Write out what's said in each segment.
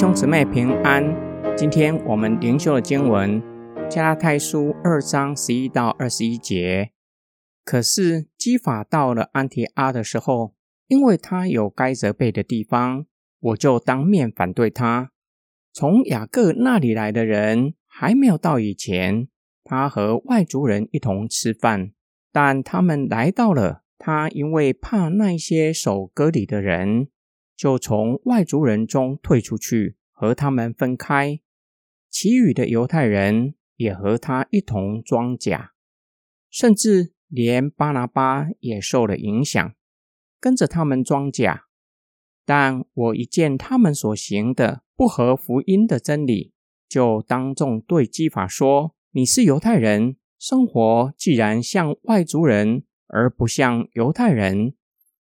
兄姊妹平安，今天我们灵修的经文加拉太书二章十一到二十一节。可是基法到了安提阿的时候，因为他有该责备的地方，我就当面反对他。从雅各那里来的人还没有到以前，他和外族人一同吃饭，但他们来到了，他因为怕那些守割礼的人。就从外族人中退出去，和他们分开。其余的犹太人也和他一同装甲，甚至连巴拿巴也受了影响，跟着他们装甲。但我一见他们所行的不合福音的真理，就当众对基法说：“你是犹太人，生活既然像外族人，而不像犹太人。”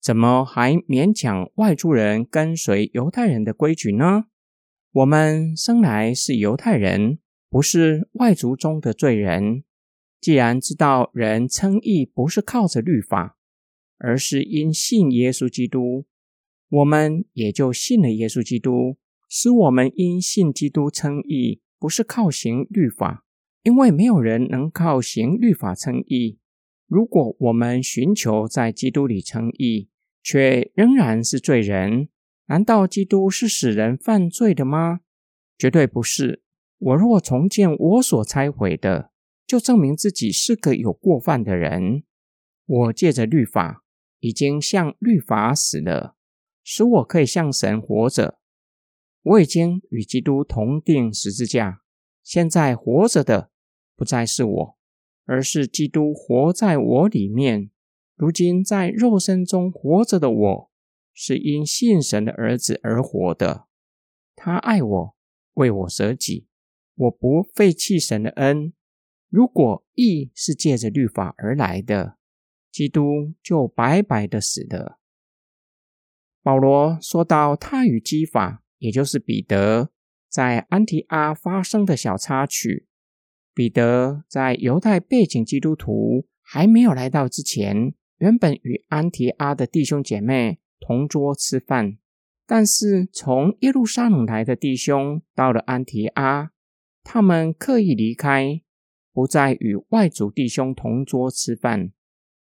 怎么还勉强外族人跟随犹太人的规矩呢？我们生来是犹太人，不是外族中的罪人。既然知道人称义不是靠着律法，而是因信耶稣基督，我们也就信了耶稣基督，使我们因信基督称义，不是靠行律法，因为没有人能靠行律法称义。如果我们寻求在基督里称义，却仍然是罪人，难道基督是使人犯罪的吗？绝对不是。我若重建我所拆毁的，就证明自己是个有过犯的人。我借着律法，已经向律法死了，使我可以向神活着。我已经与基督同钉十字架，现在活着的不再是我，而是基督活在我里面。如今在肉身中活着的我，是因信神的儿子而活的。他爱我，为我舍己。我不废弃神的恩。如果义是借着律法而来的，基督就白白的死了。保罗说到他与基法，也就是彼得，在安提阿发生的小插曲。彼得在犹太背景基督徒还没有来到之前。原本与安提阿的弟兄姐妹同桌吃饭，但是从耶路撒冷来的弟兄到了安提阿，他们刻意离开，不再与外族弟兄同桌吃饭。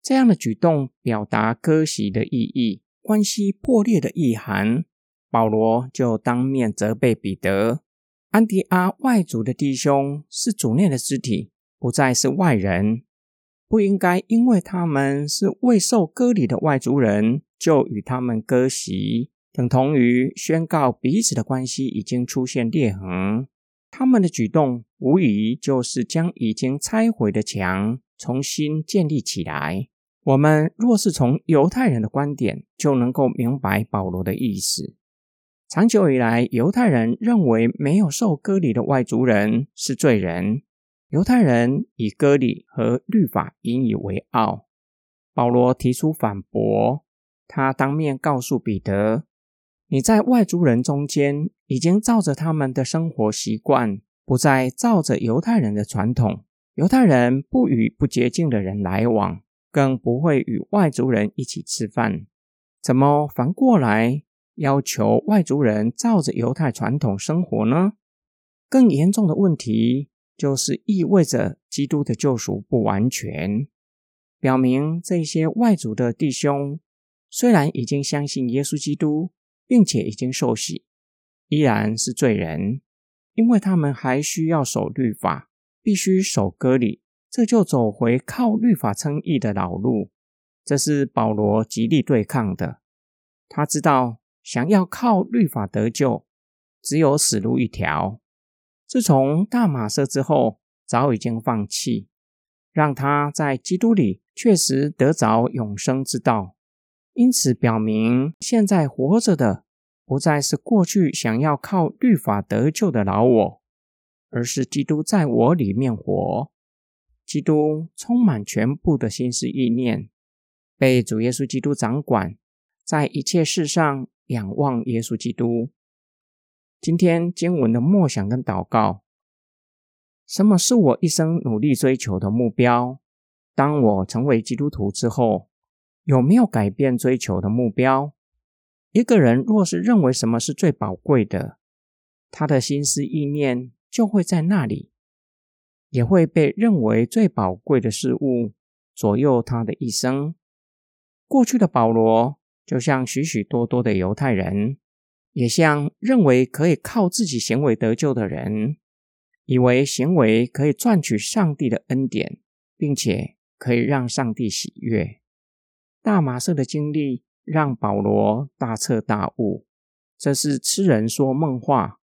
这样的举动表达割席的意义，关系破裂的意涵。保罗就当面责备彼得：安提阿外族的弟兄是主内的肢体，不再是外人。不应该因为他们是未受割礼的外族人，就与他们割席，等同于宣告彼此的关系已经出现裂痕。他们的举动无疑就是将已经拆毁的墙重新建立起来。我们若是从犹太人的观点，就能够明白保罗的意思。长久以来，犹太人认为没有受割礼的外族人是罪人。犹太人以割礼和律法引以为傲，保罗提出反驳。他当面告诉彼得：“你在外族人中间，已经照着他们的生活习惯，不再照着犹太人的传统。犹太人不与不洁净的人来往，更不会与外族人一起吃饭。怎么反过来要求外族人照着犹太传统生活呢？更严重的问题。”就是意味着基督的救赎不完全，表明这些外族的弟兄虽然已经相信耶稣基督，并且已经受洗，依然是罪人，因为他们还需要守律法，必须守割礼，这就走回靠律法称义的老路。这是保罗极力对抗的。他知道，想要靠律法得救，只有死路一条。自从大马色之后，早已经放弃，让他在基督里确实得着永生之道。因此，表明现在活着的不再是过去想要靠律法得救的老我，而是基督在我里面活。基督充满全部的心思意念，被主耶稣基督掌管，在一切事上仰望耶稣基督。今天经文的默想跟祷告，什么是我一生努力追求的目标？当我成为基督徒之后，有没有改变追求的目标？一个人若是认为什么是最宝贵的，他的心思意念就会在那里，也会被认为最宝贵的事物左右他的一生。过去的保罗，就像许许多多的犹太人，也像认为可以靠自己行为得救的人，以为行为可以赚取上帝的恩典，并且可以让上帝喜悦。大马色的经历让保罗大彻大悟，这是痴人说梦话。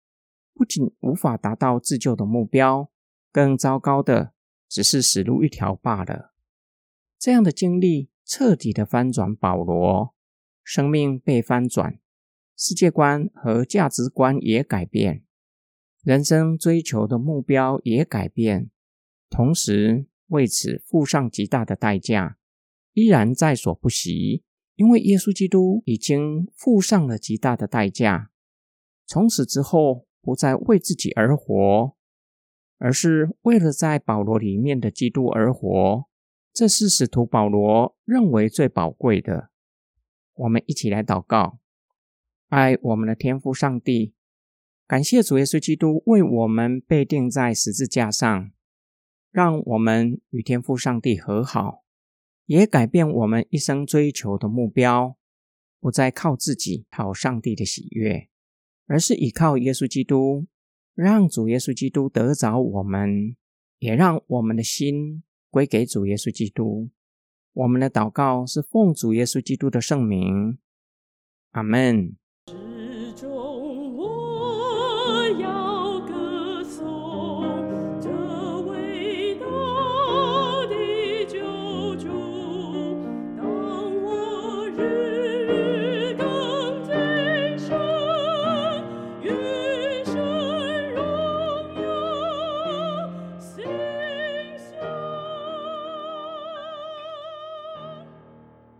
不仅无法达到自救的目标，更糟糕的只是死路一条罢了。这样的经历彻底的翻转保罗，生命被翻转，世界观和价值观也改变，人生追求的目标也改变，同时为此付上极大的代价，依然在所不惜，因为耶稣基督已经付上了极大的代价，从此之后。不再为自己而活，而是为了在保罗里面的基督而活。这是使徒保罗认为最宝贵的。我们一起来祷告：爱我们的天父上帝，感谢主耶稣基督为我们被钉在十字架上，让我们与天父上帝和好，也改变我们一生追求的目标，不再靠自己讨上帝的喜悦。而是依靠耶稣基督，让主耶稣基督得着我们，也让我们的心归给主耶稣基督。我们的祷告是奉主耶稣基督的圣名，阿门。